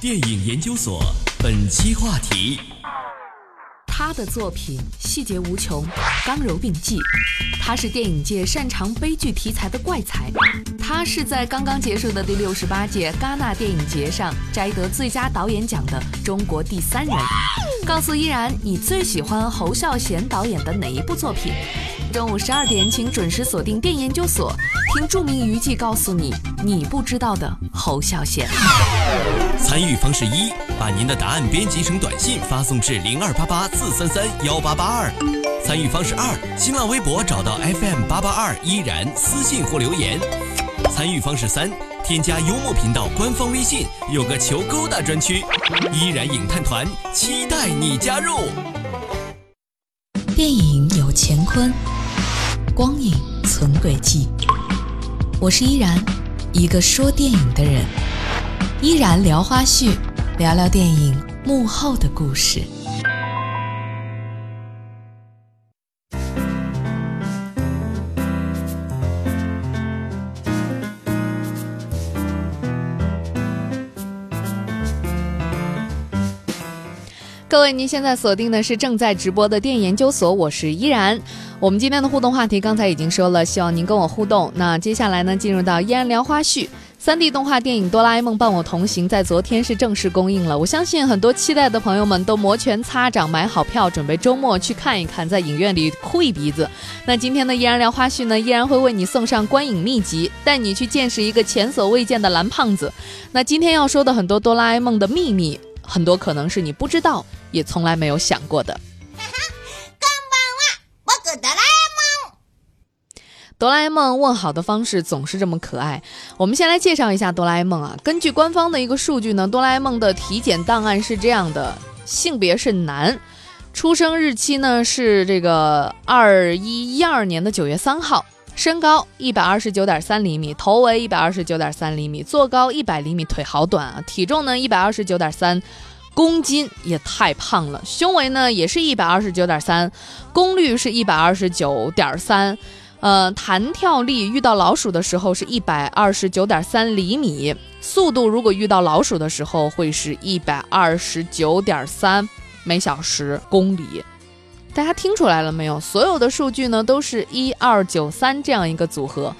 电影研究所本期话题。他的作品细节无穷，刚柔并济。他是电影界擅长悲剧题材的怪才。他是在刚刚结束的第六十八届戛纳电影节上摘得最佳导演奖的中国第三人。告诉依然，你最喜欢侯孝贤导演的哪一部作品？中午十二点，请准时锁定电研究所，听著名娱记告诉你你不知道的侯孝贤。参与方式一：把您的答案编辑成短信发送至零二八八四三三幺八八二。参与方式二：新浪微博找到 FM 八八二依然私信或留言。参与方式三：添加幽默频道官方微信，有个求勾搭专区，依然影探团期待你加入。电影有乾坤。光影存轨迹，我是依然，一个说电影的人。依然聊花絮，聊聊电影幕后的故事。各位，您现在锁定的是正在直播的电影研究所，我是依然。我们今天的互动话题刚才已经说了，希望您跟我互动。那接下来呢，进入到依然聊花絮。三 D 动画电影《哆啦 A 梦伴我同行》在昨天是正式公映了，我相信很多期待的朋友们都摩拳擦掌，买好票，准备周末去看一看，在影院里哭一鼻子。那今天的依然聊花絮呢，依然会为你送上观影秘籍，带你去见识一个前所未见的蓝胖子。那今天要说的很多哆啦 A 梦的秘密，很多可能是你不知道，也从来没有想过的。哆啦 A 梦问好的方式总是这么可爱。我们先来介绍一下哆啦 A 梦啊。根据官方的一个数据呢，哆啦 A 梦的体检档案是这样的：性别是男，出生日期呢是这个二一一二年的九月三号，身高一百二十九点三厘米，头围一百二十九点三厘米，坐高一百厘米，腿好短啊。体重呢一百二十九点三公斤，也太胖了。胸围呢也是一百二十九点三，功率是一百二十九点三。呃，弹跳力遇到老鼠的时候是一百二十九点三厘米，速度如果遇到老鼠的时候会是一百二十九点三每小时公里。大家听出来了没有？所有的数据呢都是一二九三这样一个组合。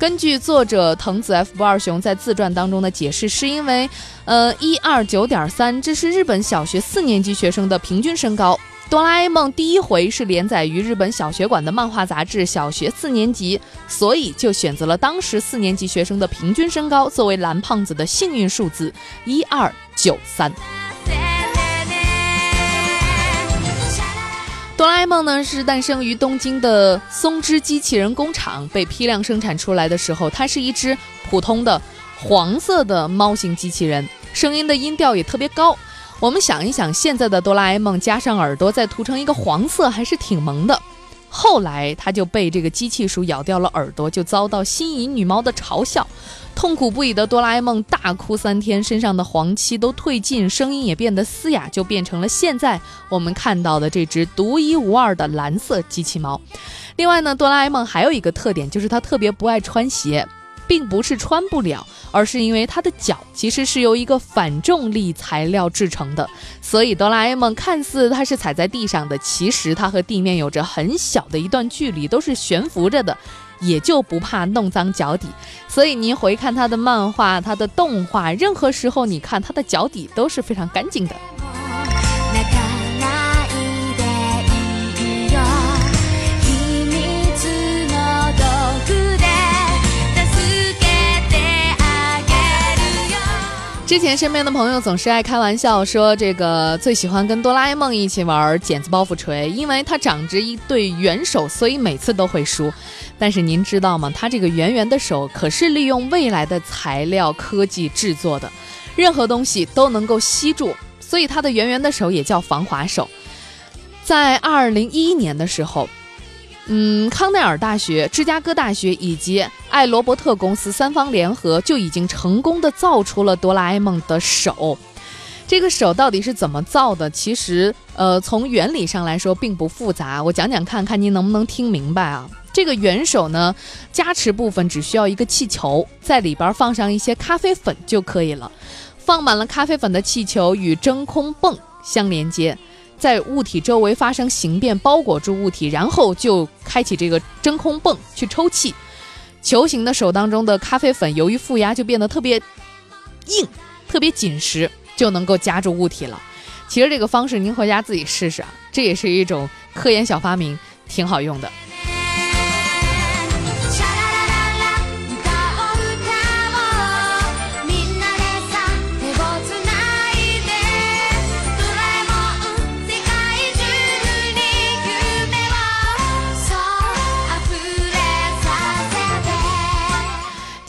根据作者藤子 F 不二雄在自传当中的解释，是因为呃一二九点三这是日本小学四年级学生的平均身高。哆啦 A 梦第一回是连载于日本小学馆的漫画杂志《小学四年级》，所以就选择了当时四年级学生的平均身高作为蓝胖子的幸运数字一二九三。哆啦 A 梦呢是诞生于东京的松之机器人工厂，被批量生产出来的时候，它是一只普通的黄色的猫型机器人，声音的音调也特别高。我们想一想，现在的哆啦 A 梦加上耳朵再涂成一个黄色，还是挺萌的。后来他就被这个机器鼠咬掉了耳朵，就遭到心仪女猫的嘲笑，痛苦不已的哆啦 A 梦大哭三天，身上的黄漆都褪尽，声音也变得嘶哑，就变成了现在我们看到的这只独一无二的蓝色机器猫。另外呢，哆啦 A 梦还有一个特点，就是它特别不爱穿鞋。并不是穿不了，而是因为它的脚其实是由一个反重力材料制成的，所以哆啦 A 梦看似它是踩在地上的，其实它和地面有着很小的一段距离，都是悬浮着的，也就不怕弄脏脚底。所以您回看它的漫画、它的动画，任何时候你看它的脚底都是非常干净的。之前身边的朋友总是爱开玩笑说，这个最喜欢跟哆啦 A 梦一起玩剪子包袱锤，因为它长着一对圆手，所以每次都会输。但是您知道吗？它这个圆圆的手可是利用未来的材料科技制作的，任何东西都能够吸住，所以它的圆圆的手也叫防滑手。在二零一一年的时候。嗯，康奈尔大学、芝加哥大学以及艾罗伯特公司三方联合就已经成功的造出了哆啦 A 梦的手。这个手到底是怎么造的？其实，呃，从原理上来说并不复杂。我讲讲看看您能不能听明白啊？这个圆手呢，加持部分只需要一个气球，在里边放上一些咖啡粉就可以了。放满了咖啡粉的气球与真空泵相连接，在物体周围发生形变，包裹住物体，然后就开启这个真空泵去抽气。球形的手当中的咖啡粉由于负压就变得特别硬、特别紧实，就能够夹住物体了。其实这个方式您回家自己试试啊，这也是一种科研小发明，挺好用的。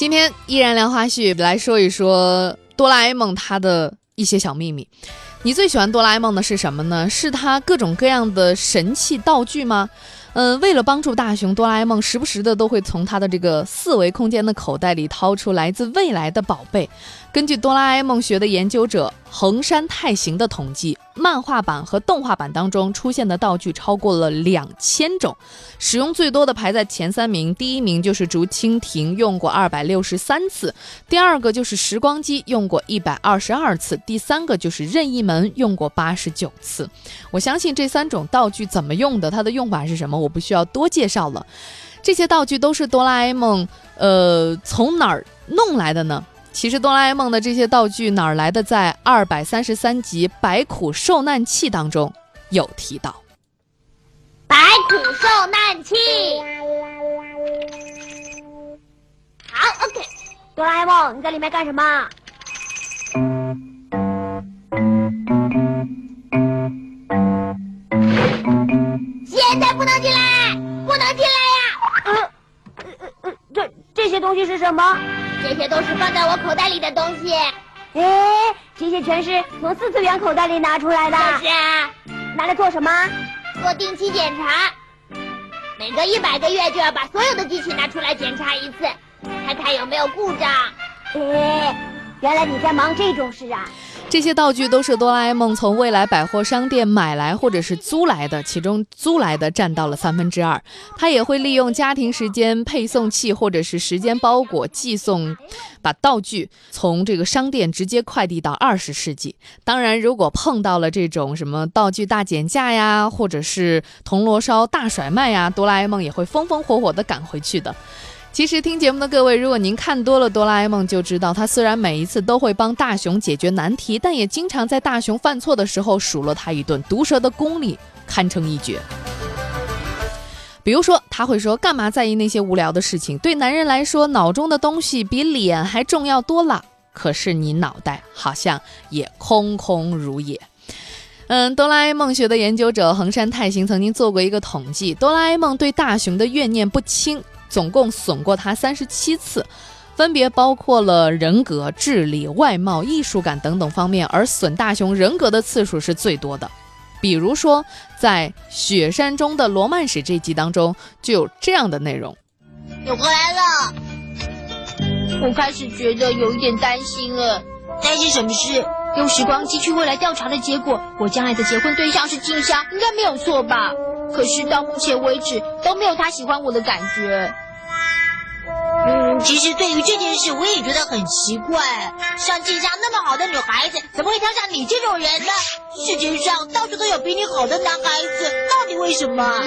今天依然聊花絮，来说一说哆啦 A 梦它的一些小秘密。你最喜欢哆啦 A 梦的是什么呢？是它各种各样的神器道具吗？嗯，为了帮助大雄，哆啦 A 梦时不时的都会从他的这个四维空间的口袋里掏出来自未来的宝贝。根据哆啦 A 梦学的研究者横山太行的统计，漫画版和动画版当中出现的道具超过了两千种，使用最多的排在前三名，第一名就是竹蜻蜓，用过二百六十三次；第二个就是时光机，用过一百二十二次；第三个就是任意门，用过八十九次。我相信这三种道具怎么用的，它的用法是什么，我不需要多介绍了。这些道具都是哆啦 A 梦，呃，从哪儿弄来的呢？其实哆啦 A 梦的这些道具哪儿来的？在二百三十三集《白苦受难器》当中有提到。白苦受难器，好，OK。哆啦 A 梦，你在里面干什么？现在不能进来，不能进来呀！呃，呃呃，这这些东西是什么？这些都是放在我口袋里的东西。哎，这些全是从四次元口袋里拿出来的。是啊，拿来做什么？做定期检查。每隔一百个月就要把所有的机器拿出来检查一次，看看有没有故障。哎，原来你在忙这种事啊。这些道具都是哆啦 A 梦从未来百货商店买来或者是租来的，其中租来的占到了三分之二。他也会利用家庭时间配送器或者是时间包裹寄送，把道具从这个商店直接快递到二十世纪。当然，如果碰到了这种什么道具大减价呀，或者是铜锣烧大甩卖呀，哆啦 A 梦也会风风火火地赶回去的。其实听节目的各位，如果您看多了哆啦 A 梦，就知道他虽然每一次都会帮大雄解决难题，但也经常在大雄犯错的时候数落他一顿，毒舌的功力堪称一绝。比如说，他会说：“干嘛在意那些无聊的事情？对男人来说，脑中的东西比脸还重要多了。可是你脑袋好像也空空如也。”嗯，哆啦 A 梦学的研究者横山太行曾经做过一个统计，哆啦 A 梦对大雄的怨念不轻。总共损过他三十七次，分别包括了人格、智力、外貌、艺术感等等方面，而损大雄人格的次数是最多的。比如说，在雪山中的罗曼史这集当中，就有这样的内容：你回来了，我开始觉得有一点担心了。担心什么事？用时光机去未来调查的结果，我将来的结婚对象是静香，应该没有错吧？可是到目前为止都没有他喜欢我的感觉。嗯，其实对于这件事我也觉得很奇怪。像静香那么好的女孩子，怎么会挑上你这种人呢？世界上到处都有比你好的男孩子，到底为什么？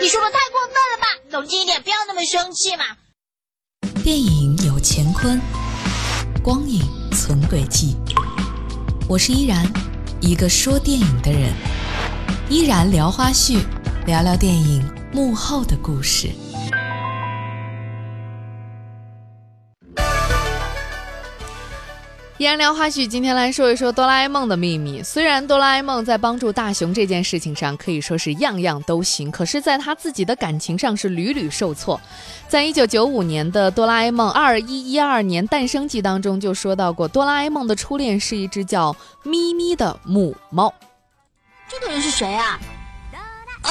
你说的太过分了吧？冷静一点，不要那么生气嘛。电影有乾坤，光影存轨迹。我是依然，一个说电影的人。依然聊花絮。聊聊电影幕后的故事。依然聊花絮，今天来说一说哆啦 A 梦的秘密。虽然哆啦 A 梦在帮助大雄这件事情上可以说是样样都行，可是，在他自己的感情上是屡屡受挫。在一九九五年的《哆啦 A 梦二一一二年诞生记》当中就说到过，哆啦 A 梦的初恋是一只叫咪咪的母猫。这个人是谁啊？啊，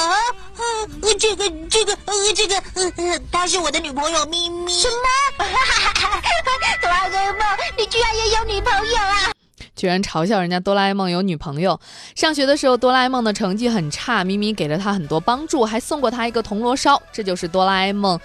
呃，这个，这个，呃，这个，呃，她是我的女朋友咪咪。什么？哆啦 A 梦，你居然也有女朋友啊？居然嘲笑人家哆啦 A 梦有女朋友。上学的时候，哆啦 A 梦的成绩很差，咪咪给了他很多帮助，还送过他一个铜锣烧。这就是哆啦 A 梦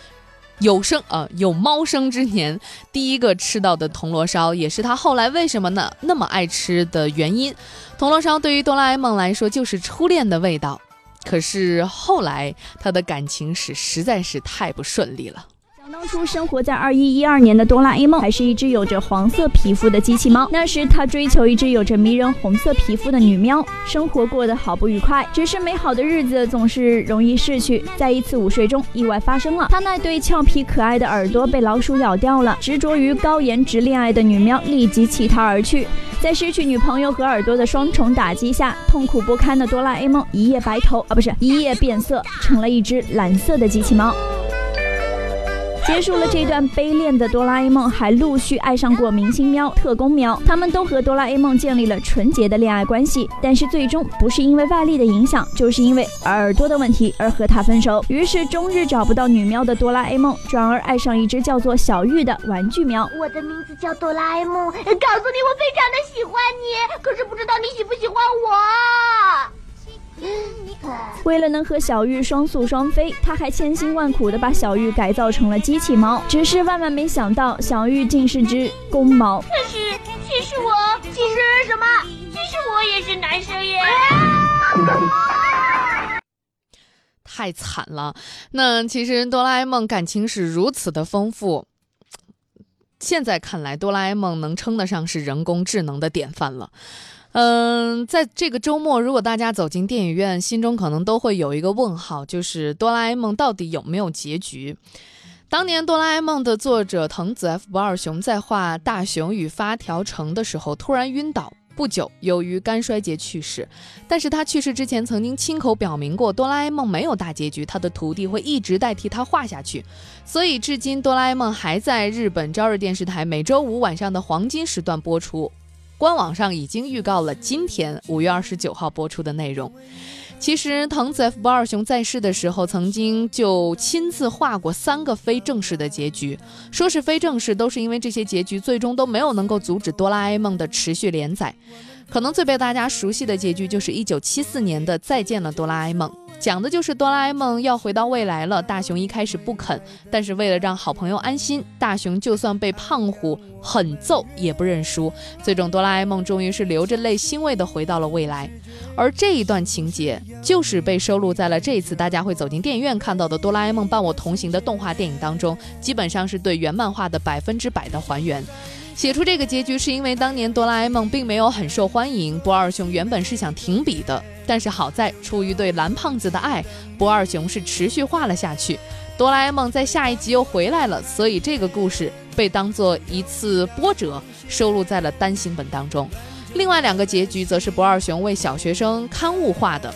有生呃有猫生之年第一个吃到的铜锣烧，也是他后来为什么呢那么爱吃的原因。铜锣烧对于哆啦 A 梦来说就是初恋的味道，可是后来他的感情史实在是太不顺利了。当初生活在二一一二年的哆啦 A 梦还是一只有着黄色皮肤的机器猫。那时他追求一只有着迷人红色皮肤的女喵，生活过得好不愉快。只是美好的日子总是容易逝去。在一次午睡中，意外发生了，他那对俏皮可爱的耳朵被老鼠咬掉了。执着于高颜值恋爱的女喵立即弃他而去。在失去女朋友和耳朵的双重打击下，痛苦不堪的哆啦 A 梦一夜白头啊，不是一夜变色，成了一只蓝色的机器猫。结束了这段悲恋的哆啦 A 梦，还陆续爱上过明星喵、特工喵，他们都和哆啦 A 梦建立了纯洁的恋爱关系，但是最终不是因为外力的影响，就是因为耳朵的问题而和他分手。于是终日找不到女喵的哆啦 A 梦，转而爱上一只叫做小玉的玩具喵。我的名字叫哆啦 A 梦，告诉你我非常的喜欢你，可是不知道你喜不喜欢我。为了能和小玉双宿双飞，他还千辛万苦地把小玉改造成了机器猫。只是万万没想到，小玉竟是只公猫。可是，其实我，其实什么？其实我也是男生耶！太惨了。那其实哆啦 A 梦感情史如此的丰富，现在看来，哆啦 A 梦能称得上是人工智能的典范了。嗯，在这个周末，如果大家走进电影院，心中可能都会有一个问号，就是哆啦 A 梦到底有没有结局？当年哆啦 A 梦的作者藤子 F 不二雄在画大雄与发条城的时候突然晕倒，不久由于肝衰竭去世。但是他去世之前曾经亲口表明过，哆啦 A 梦没有大结局，他的徒弟会一直代替他画下去。所以至今，哆啦 A 梦还在日本朝日电视台每周五晚上的黄金时段播出。官网上已经预告了今天五月二十九号播出的内容。其实藤子 F 不二雄在世的时候，曾经就亲自画过三个非正式的结局。说是非正式，都是因为这些结局最终都没有能够阻止哆啦 A 梦的持续连载。可能最被大家熟悉的结局就是一九七四年的《再见了，哆啦 A 梦》。讲的就是哆啦 A 梦要回到未来了，大雄一开始不肯，但是为了让好朋友安心，大雄就算被胖虎狠揍也不认输。最终，哆啦 A 梦终于是流着泪欣慰地回到了未来。而这一段情节就是被收录在了这一次大家会走进电影院看到的《哆啦 A 梦伴我同行》的动画电影当中，基本上是对原漫画的百分之百的还原。写出这个结局是因为当年哆啦 A 梦并没有很受欢迎，不二雄原本是想停笔的。但是好在，出于对蓝胖子的爱，不二雄是持续画了下去。哆啦 A 梦在下一集又回来了，所以这个故事被当做一次波折，收录在了单行本当中。另外两个结局则是不二雄为小学生刊物画的。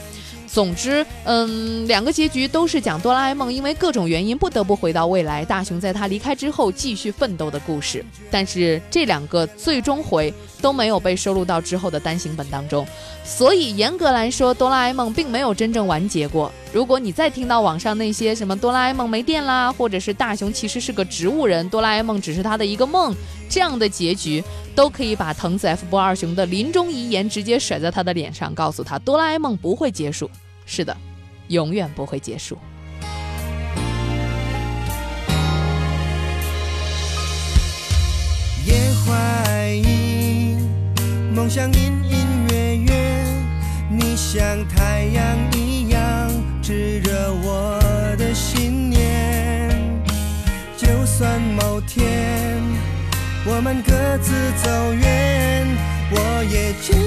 总之，嗯，两个结局都是讲哆啦 A 梦因为各种原因不得不回到未来，大雄在他离开之后继续奋斗的故事。但是这两个最终回都没有被收录到之后的单行本当中，所以严格来说，哆啦 A 梦并没有真正完结过。如果你再听到网上那些什么哆啦 A 梦没电啦，或者是大雄其实是个植物人，哆啦 A 梦只是他的一个梦这样的结局，都可以把藤子 F 不二雄的临终遗言直接甩在他的脸上，告诉他哆啦 A 梦不会结束。是的，永远不会结束。也怀疑，梦想隐隐约约，你像太阳一样炙热我的信念。就算某天我们各自走远，我也。